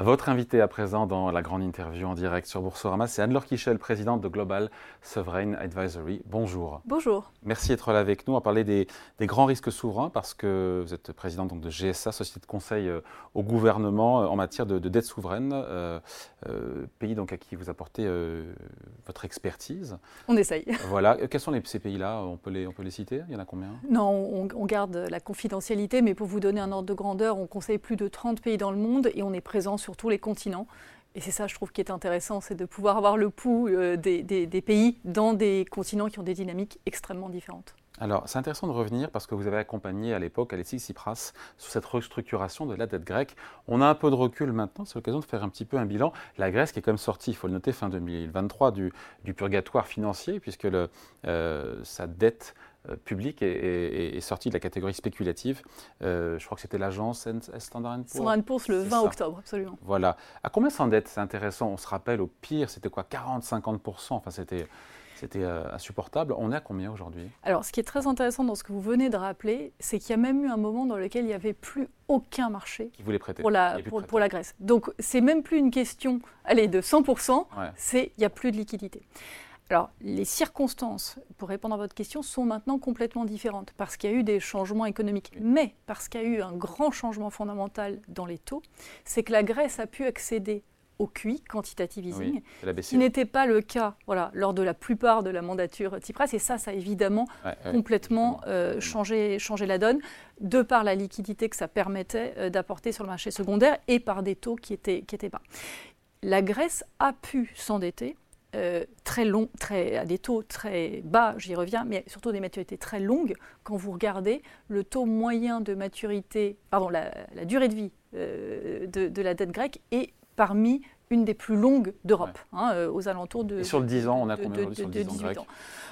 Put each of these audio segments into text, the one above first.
Votre invité à présent dans la grande interview en direct sur Boursorama, c'est Anne-Laure Kichel, présidente de Global Sovereign Advisory. Bonjour. Bonjour. Merci d'être là avec nous. On va parler des, grands risques souverains parce que vous êtes présidente donc, de GSA, société de conseil euh, au gouvernement euh, en matière de, dette souveraine, euh, pays donc à qui vous apportez votre expertise. On essaye. Voilà. Quels sont les, ces pays-là? On, peut les, on peut les citer? Il y en a combien? Non, on, on garde la confidentialité, mais pour vous donner un ordre de grandeur, on conseille plus de 30 pays dans le monde et on est présent sur tous les continents. Et c'est ça, je trouve, qui est intéressant, c'est de pouvoir avoir le pouls euh, des, pays dans des continents qui ont des dynamiques extrêmement différentes. Alors, c'est intéressant de revenir parce que vous avez accompagné à l'époque Alexis Tsipras sur cette restructuration de la dette grecque. On a un peu de recul maintenant, c'est l'occasion de faire un petit peu un bilan. La Grèce qui est même sortie, il faut le noter, fin 2023 du, purgatoire financier, puisque euh, sa dette public est, sorti de la catégorie spéculative. Euh, je crois que c'était l'agence Standard Poor's. Standard Poor's le 20 octobre, absolument. Voilà. À combien s'endette C'est intéressant. On se rappelle, au pire, c'était quoi 40-50%. Enfin, c'était. C'était euh, insupportable. On est à combien aujourd'hui? Alors, ce qui est très intéressant dans ce que vous venez de rappeler, c'est qu'il y a même eu un moment dans lequel il n'y avait plus aucun marché qui voulait prêter. Pour, la, pour, la Grèce. Donc, c'est même plus une question allez, de 100%, c'est il n'y a plus de liquidité. Alors, les circonstances, pour répondre à votre question, sont maintenant complètement différentes parce qu'il y a eu des changements économiques. Mais parce qu'il y a eu un grand changement fondamental dans les taux, c'est que la Grèce a pu accéder au QI, quantitative easing, ce qui n'était pas le cas voilà, lors de la plupart de la mandature Tsipras. Et ça, ça a évidemment complètement euh, changé, la donne, de par la liquidité que ça permettait euh, d'apporter sur le marché secondaire et par des taux qui étaient, qui étaient bas. La Grèce a pu s'endetter euh, très long, très, à des taux très bas, j'y reviens, mais surtout des maturités très longues. Quand vous regardez le taux moyen de maturité, pardon, la, durée de vie euh, de, la dette grecque est parmi une des plus longues d'Europe, hein, euh, aux alentours de. Et sur le 10 ans, on a combien de, sur le 10 ans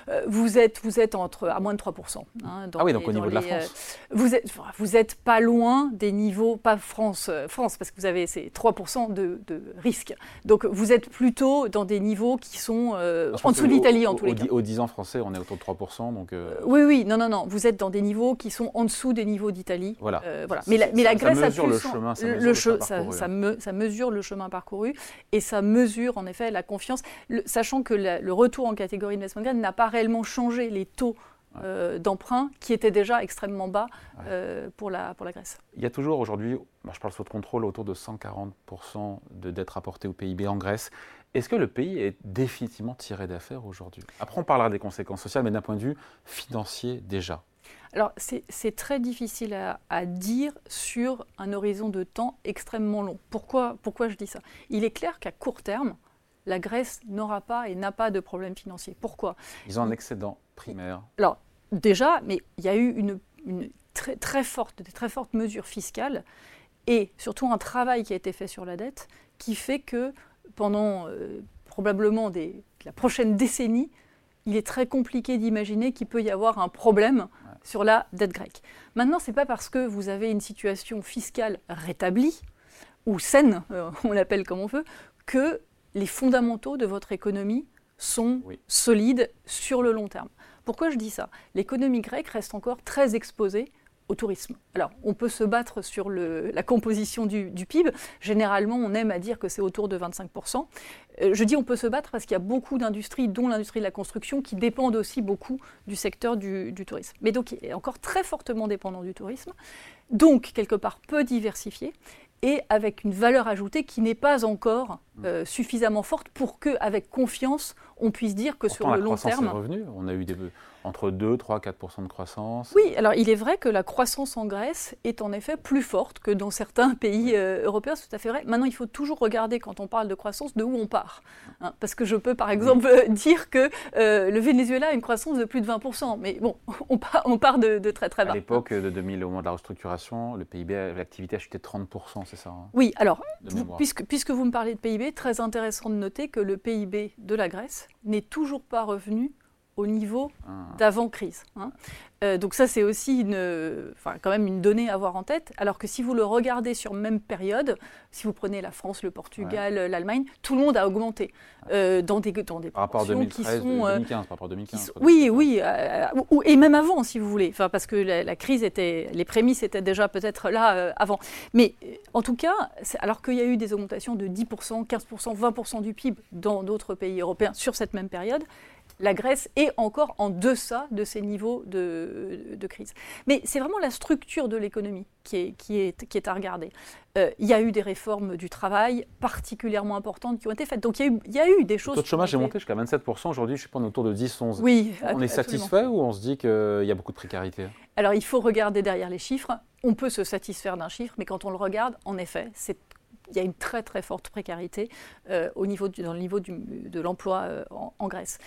euh, vous, êtes, vous êtes entre, à moins de 3%. Hein, ah oui, donc au niveau de la France. Euh, vous n'êtes vous êtes pas loin des niveaux, pas France, France parce que vous avez ces 3% de, de, risque. Donc vous êtes plutôt dans des niveaux qui sont en dessous de l'Italie en tous les cas. Au 10 ans français, on est autour de 3%. Donc, oui, oui, non, non, non. Vous êtes dans des niveaux qui sont en dessous des niveaux d'Italie. Voilà. voilà. Mais, la, mais la Grèce ça mesure le chemin. Ça, mesure le ça, ça, mesure le chemin parcouru et ça mesure en effet la confiance, sachant que le retour en catégorie investment grade n'a pas réellement changé les taux euh, d'emprunt qui étaient déjà extrêmement bas euh, pour, la, pour la Grèce. Il y a toujours aujourd'hui, je parle sous contrôle, autour de 140% de dettes rapportées au PIB en Grèce. Est-ce que le pays est définitivement tiré d'affaires aujourd'hui? Après, on parlera des conséquences sociales, mais d'un point de vue financier déjà. Alors, c'est très difficile à, dire sur un horizon de temps extrêmement long. Pourquoi, pourquoi je dis ça? Il est clair qu'à court terme, la Grèce n'aura pas et n'a pas de problème financier. Pourquoi? Ils ont un excédent primaire. Alors, déjà, mais il y a eu une, très, très forte, des très fortes mesures fiscales et surtout un travail qui a été fait sur la dette qui fait que pendant euh, probablement des, la prochaine décennie, il est très compliqué d'imaginer qu'il peut y avoir un problème sur la dette grecque. Maintenant, ce n'est pas parce que vous avez une situation fiscale rétablie, ou saine, euh, on l'appelle comme on veut, que les fondamentaux de votre économie sont solides sur le long terme. Pourquoi je dis ça? L'économie grecque reste encore très exposée au tourisme. Alors, on peut se battre sur la composition du, PIB. Généralement, on aime à dire que c'est autour de 25%. Euh, je dis on peut se battre parce qu'il y a beaucoup d'industries, dont l'industrie de la construction, qui dépendent aussi beaucoup du secteur du, du, tourisme. Mais donc, il est encore très fortement dépendant du tourisme. Donc, quelque part, peu diversifié et avec une valeur ajoutée qui n'est pas encore. Euh, suffisamment forte pour que, avec confiance, on puisse dire que sur le long terme. Est. On a eu des, entre 2, 3, 4% de croissance. Oui, alors il est vrai que la croissance en Grèce est en effet plus forte que dans certains pays euh, européens, c'est tout à fait vrai. Maintenant, il faut toujours regarder quand on parle de croissance de où on part. Hein, parce que je peux par exemple dire que euh, le Venezuela a une croissance de plus de 20% mais bon, on part, on part de, très très bas. À l'époque de 2000, au moment de la restructuration, le PIB, l'activité a chuté de 30% c'est ça hein, Oui, alors, puisque, puisque vous me parlez de PIB, très intéressant de noter que le PIB de la Grèce n'est toujours pas revenu au niveau ah. d'avant-crise. Hein. Euh, donc ça, c'est aussi une, quand même une donnée à avoir en tête. Alors que si vous le regardez sur même période, si vous prenez la France, le Portugal, l'Allemagne, tout le monde a augmenté euh, dans des dans des par rapport à 2013, qui sont 2015, par rapport à 2015. oui, oui, et même avant, si vous voulez. Enfin, parce que la, crise était, les prémices étaient déjà peut-être là avant. Mais en tout cas, alors qu'il y a eu des augmentations de 10%, 15%, 20% du PIB dans d'autres pays européens sur cette même période, la Grèce est encore en deçà de ces niveaux de, crise. Mais c'est vraiment la structure de l'économie qui est, qui, est, qui est à regarder. Euh, il y a eu des réformes du travail particulièrement importantes qui ont été faites. Donc il y a eu, il y a eu des choses. Le taux de chômage est monté jusqu'à 27%. Aujourd'hui, je pas autour de 10-11%. Oui, on est satisfait ou on se dit qu'il y a beaucoup de précarité? Alors il faut regarder derrière les chiffres. On peut se satisfaire d'un chiffre, mais quand on le regarde, en effet, c'est il y a une très très forte précarité euh, au niveau dans le niveau de l'emploi euh, en, Grèce.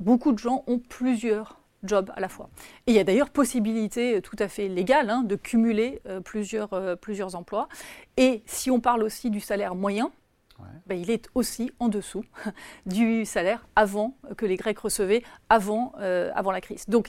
beaucoup de gens ont plusieurs jobs à la fois. Et il y a d'ailleurs possibilité tout à fait légale hein, de cumuler euh, plusieurs, plusieurs emplois. Et si on parle aussi du salaire moyen, ben, il est aussi en dessous du salaire avant que les Grecs recevaient avant, avant la crise. Donc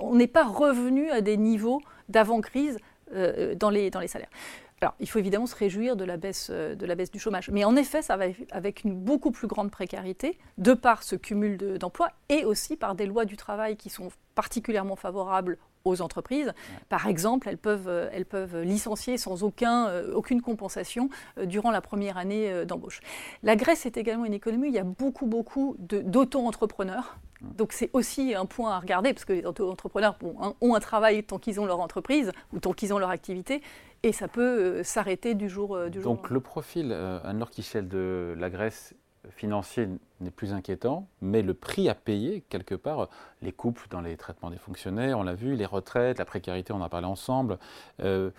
on n'est pas revenu à des niveaux d'avant-crise dans, les, dans les salaires. Alors, il faut évidemment se réjouir de la baisse, euh, de la baisse du chômage. Mais en effet, ça va avec une beaucoup plus grande précarité, de par ce cumul d'emplois et aussi par des lois du travail qui sont particulièrement favorables aux entreprises. Par exemple, elles peuvent, euh, elles peuvent licencier sans aucun, euh, aucune compensation durant la première année d'embauche. La Grèce est également une économie où il y a beaucoup, beaucoup d'auto-entrepreneurs. Donc c'est aussi un point à regarder, parce que les auto-entrepreneurs ont un travail tant qu'ils ont leur entreprise ou tant qu'ils ont leur activité, et ça peut euh, s'arrêter du jour, euh, du jour. Donc le profil, euh, Anne-Laure Kichel, de la Grèce financier n'est plus inquiétant, mais le prix à payer, quelque part, les coupes dans les traitements des fonctionnaires, on l'a vu, les retraites, la précarité, on en a parlé ensemble, euh,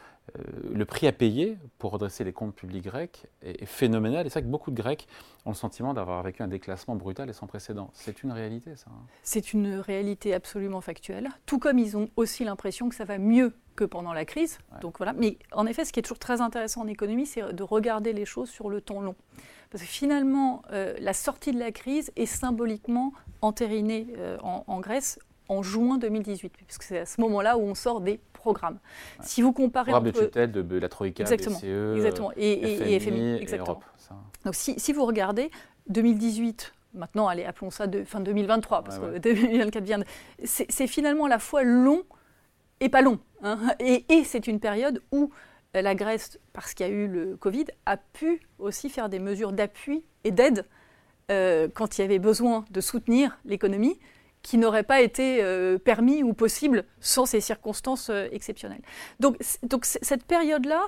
le prix à payer pour redresser les comptes publics grecs est, phénoménal. Et c'est vrai que beaucoup de Grecs ont le sentiment d'avoir vécu un déclassement brutal et sans précédent. C'est une réalité, ça hein C'est une réalité absolument factuelle. Tout comme ils ont aussi l'impression que ça va mieux que pendant la crise. Donc voilà. Mais en effet, ce qui est toujours très intéressant en économie, c'est de regarder les choses sur le temps long. Parce que finalement, euh, la sortie de la crise est symboliquement entérinée euh, en, en Grèce en juin 2018, puisque c'est à ce moment-là où on sort des programme. Si vous comparez programme entre... de tutelle de, la Troïka, exactement, BCE, exactement. Et, FMI, exactement. Donc si, si, vous regardez 2018, maintenant, allez, appelons ça de fin 2023, parce que 2024 vient. C'est finalement à la fois long et pas long. Hein. Et, et c'est une période où la Grèce, parce qu'il y a eu le Covid, a pu aussi faire des mesures d'appui et d'aide euh, quand il y avait besoin de soutenir l'économie qui n'aurait pas été euh, permis ou possible sans ces circonstances euh, exceptionnelles. Donc, cette période-là,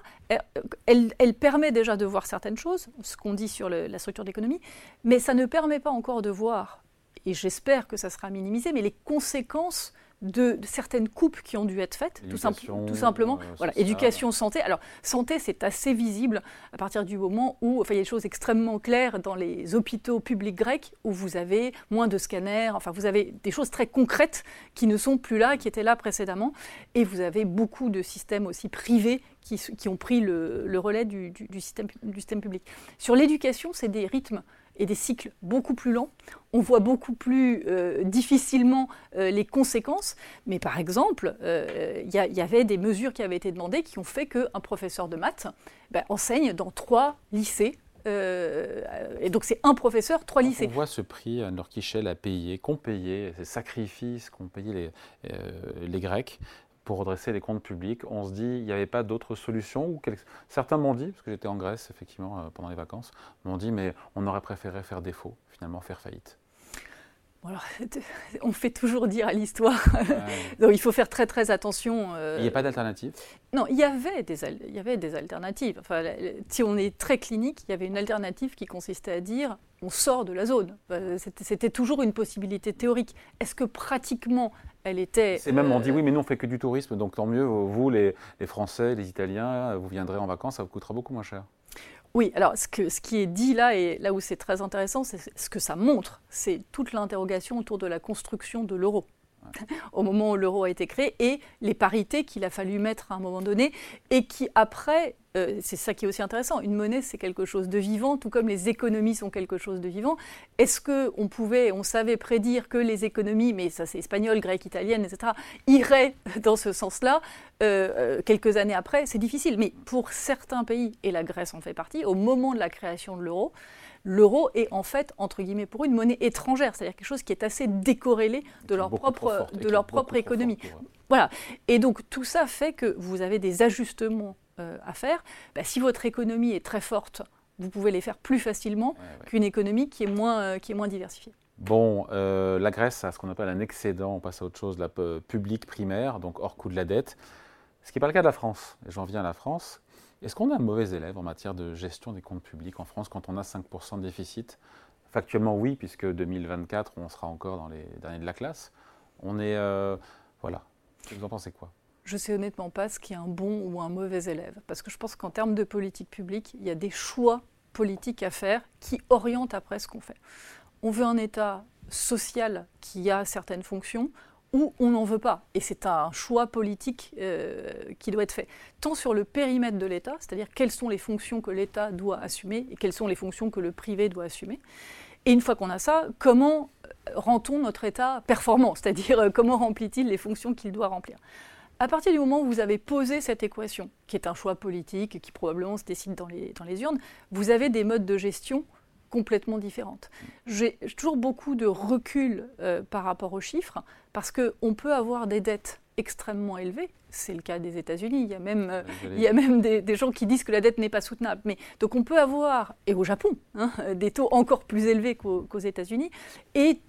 elle, elle, permet déjà de voir certaines choses, ce qu'on dit sur la structure de l'économie, mais ça ne permet pas encore de voir, et j'espère que ça sera minimisé, mais les conséquences de, certaines coupes qui ont dû être faites, tout, tout, simplement. Euh, voilà, éducation, santé. Alors, santé, c'est assez visible à partir du moment où enfin, il y a des choses extrêmement claires dans les hôpitaux publics grecs où vous avez moins de scanners, enfin, vous avez des choses très concrètes qui ne sont plus là, qui étaient là précédemment. Et vous avez beaucoup de systèmes aussi privés qui, qui ont pris le, le relais du, du, système, du système public. Sur l'éducation, c'est des rythmes et des cycles beaucoup plus lents. On voit beaucoup plus euh, difficilement euh, les conséquences, mais par exemple, euh, il y, avait des mesures qui avaient été demandées qui ont fait qu'un professeur de maths ben, enseigne dans trois lycées. et donc c'est un professeur, trois lycées. On voit ce prix à Norquichel à payer, qu'ont payé, ces sacrifices qu'ont payé les, les Grecs pour redresser les comptes publics. On se dit, il n'y avait pas d'autre solution ou Certains m'ont dit, parce que j'étais en Grèce effectivement euh, pendant les vacances, m'ont dit, mais on aurait préféré faire défaut, finalement faire faillite. on fait toujours dire à l'histoire. Donc il faut faire très très attention. Euh, il n'y a pas d'alternative? Non, il y avait des, il y avait des alternatives. Enfin, si on est très clinique, il y avait une alternative qui consistait à dire on sort de la zone. C'était toujours une possibilité théorique. Est-ce que pratiquement elle était. C'est même, on dit euh, oui, mais nous on fait que du tourisme, donc tant mieux, vous, les, Français, les Italiens, vous viendrez en vacances, ça vous coûtera beaucoup moins cher. Oui, alors ce, que, ce qui est dit là, et là où c'est très intéressant, c'est ce que ça montre, c'est toute l'interrogation autour de la construction de l'euro. au moment où l'euro a été créé, et les parités qu'il a fallu mettre à un moment donné, et qui après, euh, c'est ça qui est aussi intéressant, une monnaie c'est quelque chose de vivant, tout comme les économies sont quelque chose de vivant. Est-ce qu'on pouvait, on savait prédire que les économies, mais ça c'est espagnol, grec, italienne, etc., iraient dans ce sens-là euh, euh, quelques années après C'est difficile, mais pour certains pays, et la Grèce en fait partie, au moment de la création de l'euro, l'euro est en fait, entre guillemets, pour une monnaie étrangère, c'est-à-dire quelque chose qui est assez décorrélé de leur propre, de leur propre économie. Voilà. Et donc tout ça fait que vous avez des ajustements euh, à faire. Bah, si votre économie est très forte, vous pouvez les faire plus facilement qu'une économie qui est moins, euh, qui est moins diversifiée. Bon, euh, la Grèce a ce qu'on appelle un excédent, on passe à autre chose, la publique primaire, donc hors coût de la dette, ce qui n'est pas le cas de la France. J'en viens à la France. Est-ce qu'on est un mauvais élève en matière de gestion des comptes publics en France quand on a 5% de déficit? Factuellement, oui, puisque 2024, on sera encore dans les derniers de la classe. On est. Euh, voilà. Vous en pensez quoi? Je ne sais honnêtement pas ce qui est un bon ou un mauvais élève. Parce que je pense qu'en termes de politique publique, il y a des choix politiques à faire qui orientent après ce qu'on fait. On veut un État social qui a certaines fonctions ou on n'en veut pas. Et c'est un choix politique euh, qui doit être fait, tant sur le périmètre de l'État, c'est-à-dire quelles sont les fonctions que l'État doit assumer et quelles sont les fonctions que le privé doit assumer. Et une fois qu'on a ça, comment rend-on notre État performant, c'est-à-dire euh, comment remplit-il les fonctions qu'il doit remplir? À partir du moment où vous avez posé cette équation, qui est un choix politique, qui probablement se décide dans les, dans les urnes, vous avez des modes de gestion complètement différentes. J'ai toujours beaucoup de recul euh, par rapport aux chiffres, parce qu'on peut avoir des dettes extrêmement élevées. C'est le cas des États-Unis. Il y a même, euh, il y a même des, gens qui disent que la dette n'est pas soutenable. Mais, donc on peut avoir, et au Japon, hein, des taux encore plus élevés qu'aux États-Unis, et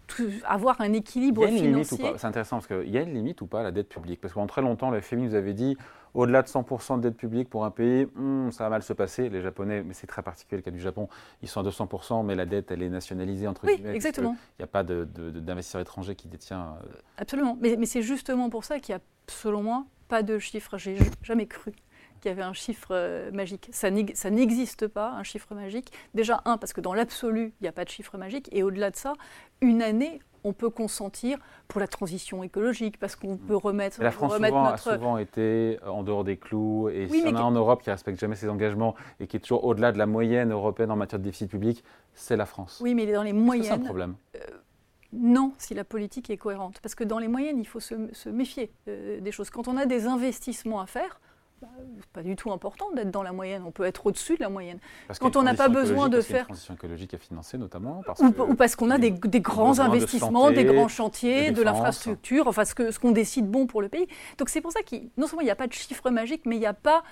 avoir un équilibre financier. C'est intéressant parce qu'il y a une limite ou pas à la dette publique? Parce que pendant très longtemps, le FMI nous avait dit au-delà de 100% de dette publique pour un pays, hmm, ça va mal se passer. Les Japonais, mais c'est très particulier le cas du Japon, ils sont à 200%, mais la dette, elle est nationalisée entre oui, guillemets. exactement. Il n'y a pas d'investisseur étranger qui détient. Euh, Absolument. Mais, mais c'est justement pour ça qu'il n'y a, selon moi, pas de chiffre. J'ai jamais cru qu'il y avait un chiffre euh, magique. Ça n'existe pas, un chiffre magique. Déjà, un, parce que dans l'absolu, il n'y a pas de chiffre magique. Et au-delà de ça, une année, on peut consentir pour la transition écologique, parce qu'on peut remettre. la France souvent, a souvent été en dehors des clous, et si on a en Europe qui ne respecte jamais ses engagements et qui est toujours au-delà de la moyenne européenne en matière de déficit public, c'est la France. Oui, mais dans les moyennes. C'est un problème? Euh, non, si la politique est cohérente. Parce que dans les moyennes, il faut se, méfier euh, des choses. Quand on a des investissements à faire, bah, pas du tout important d'être dans la moyenne. On peut être au-dessus de la moyenne. Quand on n'a pas besoin de faire. Une transition écologique à financer, notamment. Parce ou, parce qu'on a des, grands investissements, des grands chantiers, de, l'infrastructure, enfin ce qu'on ce qu'on décide bon pour le pays. Donc c'est pour ça que non seulement il n'y a pas de chiffre magique, mais il n'y a pas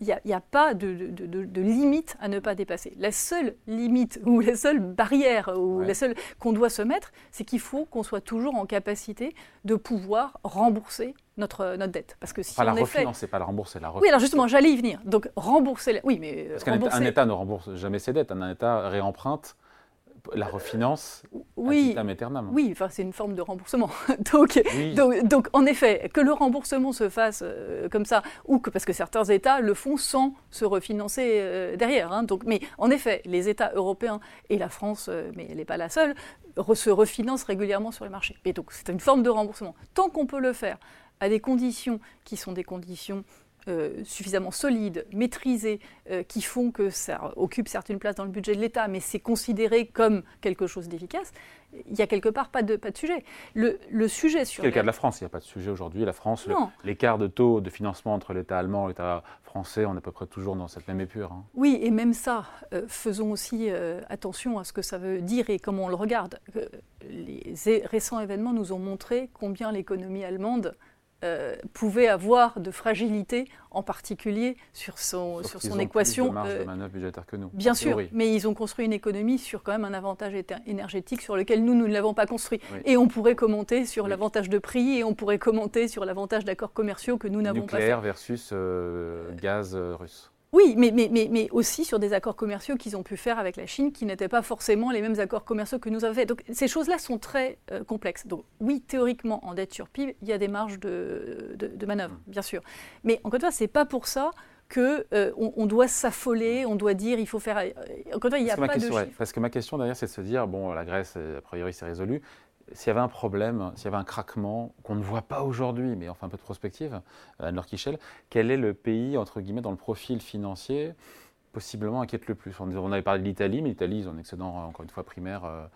il n'y a, pas de, de, limite à ne pas dépasser. La seule limite ou la seule barrière ou la seule qu'on doit se mettre, c'est qu'il faut qu'on soit toujours en capacité de pouvoir rembourser notre, notre dette. Parce que si pas la refinancer, pas la rembourser, la Oui, alors justement, j'allais y venir. Donc rembourser, oui, mais parce qu'un État ne rembourse jamais ses dettes. Un État réemprunte la refinance oui, à aeternam. Oui, enfin, c'est une forme de remboursement. donc, donc, en effet, que le remboursement se fasse euh, comme ça, ou que parce que certains États le font sans se refinancer euh, derrière. Hein. donc, mais en effet, les États européens et la France, euh, mais elle n'est pas la seule, se refinancent régulièrement sur les marchés. Et donc, c'est une forme de remboursement. Tant qu'on peut le faire à des conditions qui sont des conditions euh, suffisamment solides, maîtrisées, euh, qui font que ça occupe certaines places dans le budget de l'État, mais c'est considéré comme quelque chose d'efficace, il n'y a quelque part pas de, pas de sujet. Le, le sujet sur... C'est le cas de la France, il n'y a pas de sujet aujourd'hui. La France, l'écart de taux de financement entre l'État allemand et l'État français, on est à peu près toujours dans cette même épure. Hein. Oui, et même ça, euh, faisons aussi attention à ce que ça veut dire et comment on le regarde. les récents événements nous ont montré combien l'économie allemande euh, pouvait avoir de fragilité, en particulier sur son, sur son équation. Plus de marge de manœuvre budgétaire que nous. Bien sûr, mais ils ont construit une économie sur quand même un avantage énergétique sur lequel nous, nous ne l'avons pas construit. Et on pourrait commenter sur l'avantage de prix et on pourrait commenter sur l'avantage d'accords commerciaux que nous n'avons pas. Nucléaire versus euh, gaz euh, russe. Oui, mais, mais, mais, mais, aussi sur des accords commerciaux qu'ils ont pu faire avec la Chine, qui n'étaient pas forcément les mêmes accords commerciaux que nous avons fait. Donc ces choses-là sont très euh, complexes. Donc oui, théoriquement, en dette sur PIB, il y a des marges de, de, manœuvre, mm. bien sûr. Mais encore une fois, ce n'est pas pour ça qu'on euh, on doit s'affoler, on doit dire il faut faire. Euh, encore une fois, il n'y a pas de. parce que ma question derrière, c'est de se dire bon, la Grèce, a priori, c'est résolu. S'il y avait un problème, s'il y avait un craquement qu'on ne voit pas aujourd'hui, mais enfin un peu de prospective, Anne Kichel, quel est le pays, entre guillemets, dans le profil financier possiblement inquiète le plus? On avait parlé de l'Italie, mais l'Italie, ils ont un excédent, encore une fois, primaire. Euh,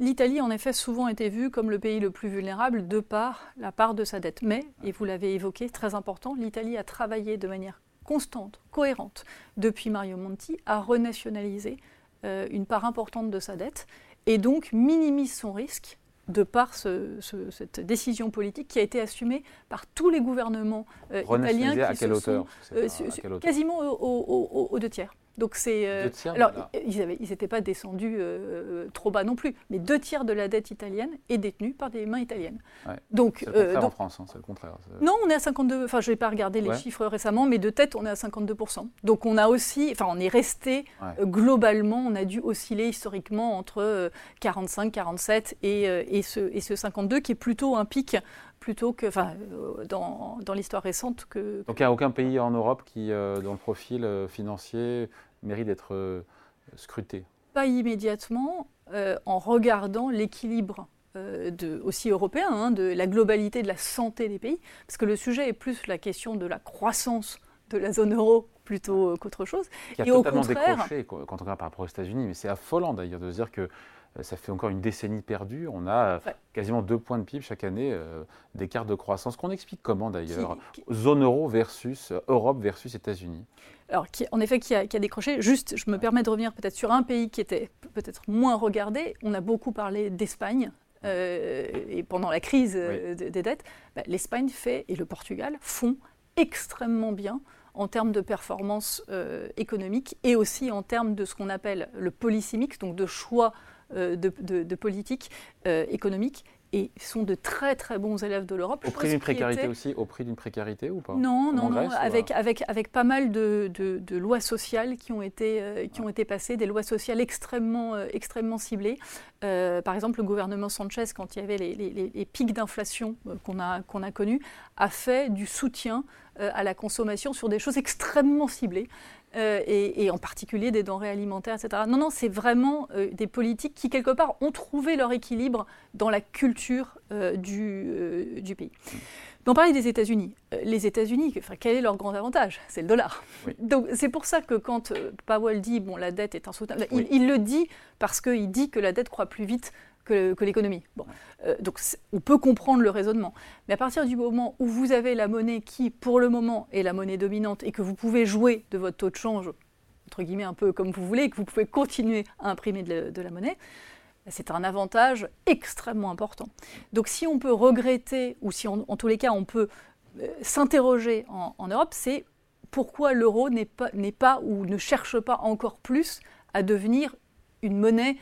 L'Italie, en effet, souvent été vue comme le pays le plus vulnérable de par la part de sa dette. Mais, et vous l'avez évoqué, très important, l'Italie a travaillé de manière constante, cohérente, depuis Mario Monti, à renationaliser euh, une part importante de sa dette et donc minimise son risque de par cette décision politique qui a été assumée par tous les gouvernements euh, italiens qui à quelle hauteur quasiment aux deux tiers. Donc c'est euh, alors ils n'étaient pas descendus euh, trop bas non plus, mais deux tiers de la dette italienne est détenue par des mains italiennes. Donc c'est le contraire euh, en France, hein, c'est le contraire. Non, on est à 52. Enfin, je vais pas regarder les chiffres récemment, mais de tête, on est à 52 Donc on a aussi, enfin, on est resté globalement, on a dû osciller historiquement entre 45, 47 et, et, ce, et ce 52 qui est plutôt un pic plutôt que, enfin, dans, dans l'histoire récente que. Donc il n'y a aucun pays en Europe qui, dans le profil financier, mérite d'être euh, scruté? Pas immédiatement, euh, en regardant l'équilibre euh, aussi européen, hein, de la globalité de la santé des pays, parce que le sujet est plus la question de la croissance de la zone euro plutôt qu'autre chose. Qui a et totalement au contraire, décroché quand on regarde par rapport aux États-Unis, mais c'est affolant d'ailleurs de se dire que ça fait encore une décennie perdue. On a quasiment deux points de PIB chaque année d'écart de croissance. Qu'on explique comment d'ailleurs Zone euro versus Europe versus États-Unis alors, en effet, qui a, décroché. Juste, je me permets de revenir peut-être sur un pays qui était peut-être moins regardé. On a beaucoup parlé d'Espagne. Euh, et pendant la crise euh, des dettes, bah, l'Espagne fait et le Portugal font extrêmement bien en termes de performance euh, économique et aussi en termes de ce qu'on appelle le policy mix, donc de choix de, de, politique économique et sont de très très bons élèves de l'Europe. Au prix d'une précarité aussi Au prix d'une précarité ou pas Non, non, non, avec, avec, avec pas mal de, de, lois sociales qui ont, été, euh, qui ont été passées, des lois sociales extrêmement, euh, extrêmement ciblées. Euh, par exemple, le gouvernement Sanchez, quand il y avait les, les, les pics d'inflation qu'on a, qu'on a connus, a fait du soutien à la consommation sur des choses extrêmement ciblées. Euh, et, en particulier des denrées alimentaires, etc. Non, non, c'est vraiment euh, des politiques qui, quelque part, ont trouvé leur équilibre dans la culture euh, du, du, pays. On parlait des États-Unis. Les États-Unis, enfin, quel est leur grand avantage? C'est le dollar. Donc c'est pour ça que quand Powell dit bon la dette est insoutenable, il, il, le dit parce qu'il dit que la dette croît plus vite que, l'économie. Bon. Euh, donc on peut comprendre le raisonnement. Mais à partir du moment où vous avez la monnaie qui, pour le moment, est la monnaie dominante et que vous pouvez jouer de votre taux de change, entre guillemets, un peu comme vous voulez, et que vous pouvez continuer à imprimer de, la monnaie, c'est un avantage extrêmement important. Donc si on peut regretter, ou si en tous les cas on peut euh, s'interroger en, en, Europe, c'est pourquoi l'euro n'est pas, pas ou ne cherche pas encore plus à devenir une monnaie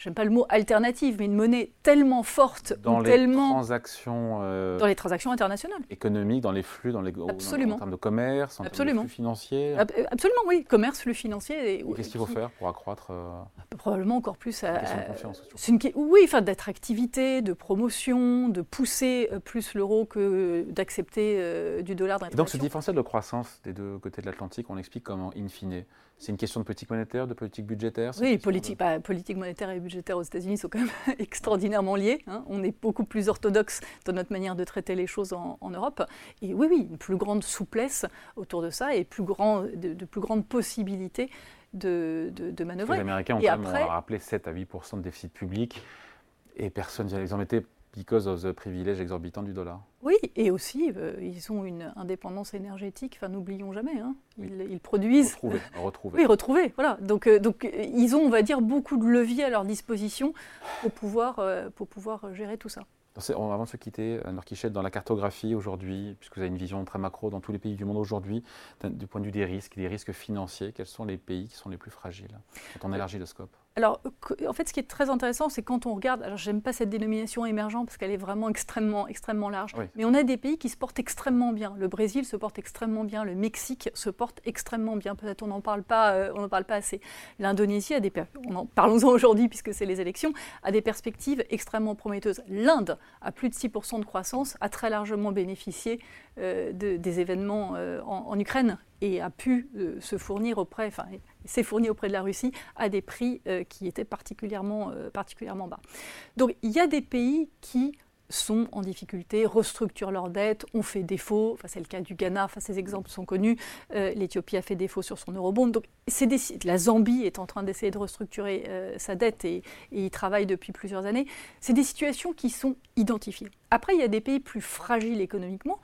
j'aime pas le mot alternative, mais une monnaie tellement forte dans les transactions euh, dans les transactions internationales, économiques, dans les flux, dans les Absolument. en termes de commerce, en Absolument. termes de flux financiers. Absolument, oui, commerce, flux financier. Qu'est-ce qu'il faut faire pour accroître euh, Probablement encore plus. À, confiance. Une, oui, enfin d'attractivité, de promotion, de pousser euh, plus l'euro que d'accepter du dollar. donc ce différentiel de croissance des deux côtés de l'Atlantique, on explique comment, in fine. C'est une question de politique monétaire, de politique budgétaire Oui, politique, bah, politique monétaire et budgétaire aux États-Unis sont quand même extraordinairement liés. Hein. On est beaucoup plus orthodoxe dans notre manière de traiter les choses en, Europe. Et oui, oui, une plus grande souplesse autour de ça et plus grand, de, plus grandes possibilités de, de, manœuvrer. Les Américains ont quand même rappelé 7 à 8% de déficit public et personne ne les mettait because of the privilège exorbitant du dollar. Oui, et aussi, euh, ils ont une indépendance énergétique, enfin n'oublions jamais, hein. ils, produisent... Retrouver, retrouver. Oui, retrouver, voilà. Donc, euh, donc ils ont, on va dire, beaucoup de leviers à leur disposition pour pouvoir, euh, pour pouvoir gérer tout ça. Avant de se quitter, Norquichette, dans la cartographie aujourd'hui, puisque vous avez une vision très macro dans tous les pays du monde aujourd'hui, du point de vue des risques, des risques financiers, quels sont les pays qui sont les plus fragiles quand on élargit le scope? Alors, en fait, ce qui est très intéressant, c'est quand on regarde, alors j'aime pas cette dénomination émergent parce qu'elle est vraiment extrêmement, extrêmement large, mais on a des pays qui se portent extrêmement bien. Le Brésil se porte extrêmement bien, le Mexique se porte extrêmement bien. Peut-être on n'en parle pas, euh, on parle pas assez. L'Indonésie a des, parlons-en aujourd'hui puisque c'est les élections, a des perspectives extrêmement prometteuses. L'Inde a plus de 6% de croissance, a très largement bénéficié euh, des événements euh, en, Ukraine et a pu se fournir auprès, enfin, c'est fourni auprès de la Russie à des prix qui étaient particulièrement, particulièrement bas. Donc il y a des pays qui sont en difficulté, restructurent leurs dettes, ont fait défaut. Enfin, c'est le cas du Ghana, ces exemples sont connus. Euh, L'Éthiopie a fait défaut sur son eurobond. Donc, des, la Zambie est en train d'essayer de restructurer euh, sa dette et, et y travaille depuis plusieurs années. C'est des situations qui sont identifiées. Après, il y a des pays plus fragiles économiquement.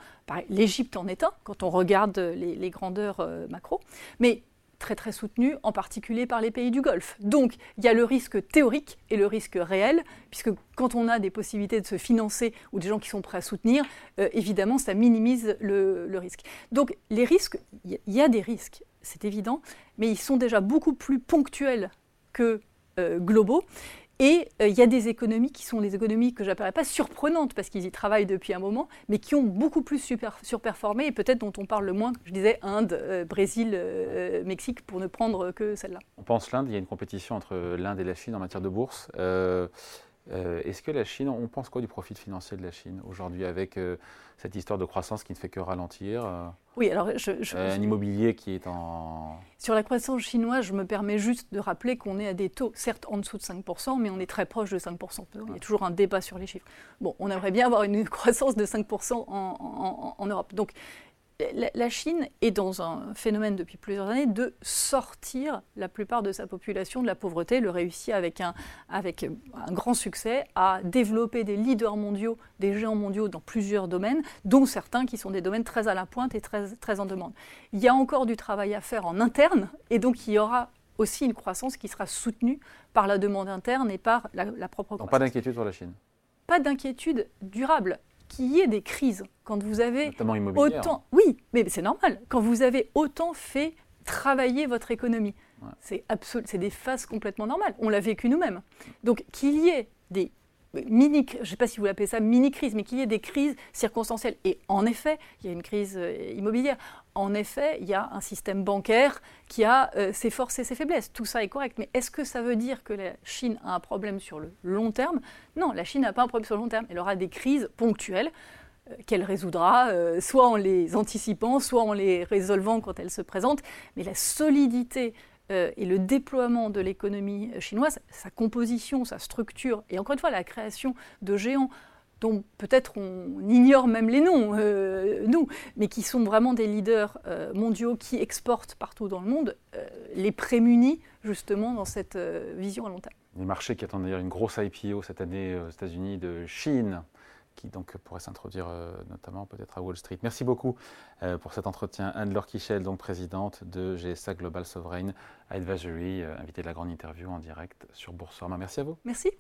L'Égypte en est un, quand on regarde les, grandeurs euh, macro. Mais très très soutenu, en particulier par les pays du Golfe. Donc il y a le risque théorique et le risque réel, puisque quand on a des possibilités de se financer ou des gens qui sont prêts à soutenir, euh, évidemment ça minimise le, risque. Donc les risques, il y, a des risques, c'est évident, mais ils sont déjà beaucoup plus ponctuels que euh, globaux. Et euh, il y a des économies qui sont des économies que j'appellerais pas surprenantes parce qu'ils y travaillent depuis un moment, mais qui ont beaucoup plus surperformé et peut-être dont on parle le moins. Je disais Inde, euh, Brésil, euh, Mexique pour ne prendre que celle-là. On pense l'Inde, il y a une compétition entre l'Inde et la Chine en matière de bourse. Euh, est-ce que la Chine, on pense quoi du profit financier de la Chine aujourd'hui avec euh, cette histoire de croissance qui ne fait que ralentir euh, Oui, alors un immobilier qui est en... Sur la croissance chinoise, je me permets juste de rappeler qu'on est à des taux, certes en dessous de 5%, mais on est très proche de 5%. Il y a toujours un débat sur les chiffres. Bon, on aimerait bien avoir une croissance de 5% en, en, en, Europe. Donc la Chine est dans un phénomène depuis plusieurs années de sortir la plupart de sa population de la pauvreté, le réussit avec un, avec un grand succès à développer des leaders mondiaux, des géants mondiaux dans plusieurs domaines, dont certains qui sont des domaines très à la pointe et très, très en demande. Il y a encore du travail à faire en interne et donc il y aura aussi une croissance qui sera soutenue par la demande interne et par la, propre croissance. Donc pas d'inquiétude sur la Chine Pas d'inquiétude durable qu'il y ait des crises quand vous avez autant. Oui, mais c'est normal. Quand vous avez autant fait travailler votre économie, c'est c'est des phases complètement normales. On l'a vécu nous-mêmes. Donc qu'il y ait des mini, je ne sais pas si vous l'appelez ça mini-crise, mais qu'il y ait des crises circonstancielles. Et en effet, il y a une crise euh, immobilière. En effet, il y a un système bancaire qui a euh, ses forces et ses faiblesses. Tout ça est correct. Mais est-ce que ça veut dire que la Chine a un problème sur le long terme? Non, la Chine n'a pas un problème sur le long terme. Elle aura des crises ponctuelles euh, qu'elle résoudra, soit en les anticipant, soit en les résolvant quand elles se présentent. Mais la solidité euh, et le déploiement de l'économie chinoise, sa composition, sa structure, et encore une fois la création de géants dont peut-être on ignore même les noms, euh, nous, mais qui sont vraiment des leaders euh, mondiaux qui exportent partout dans le monde, les prémunit justement dans cette vision à long terme. Les marchés qui attendent d'ailleurs une grosse IPO cette année aux États-Unis de Chine, qui donc pourrait s'introduire euh, notamment peut-être à Wall Street. Merci beaucoup euh, pour cet entretien. Anne-Laure Kichel, donc présidente de GSA Global Sovereign Advisory, euh, invitée de la grande interview en direct sur Boursorama. Merci à vous. Merci.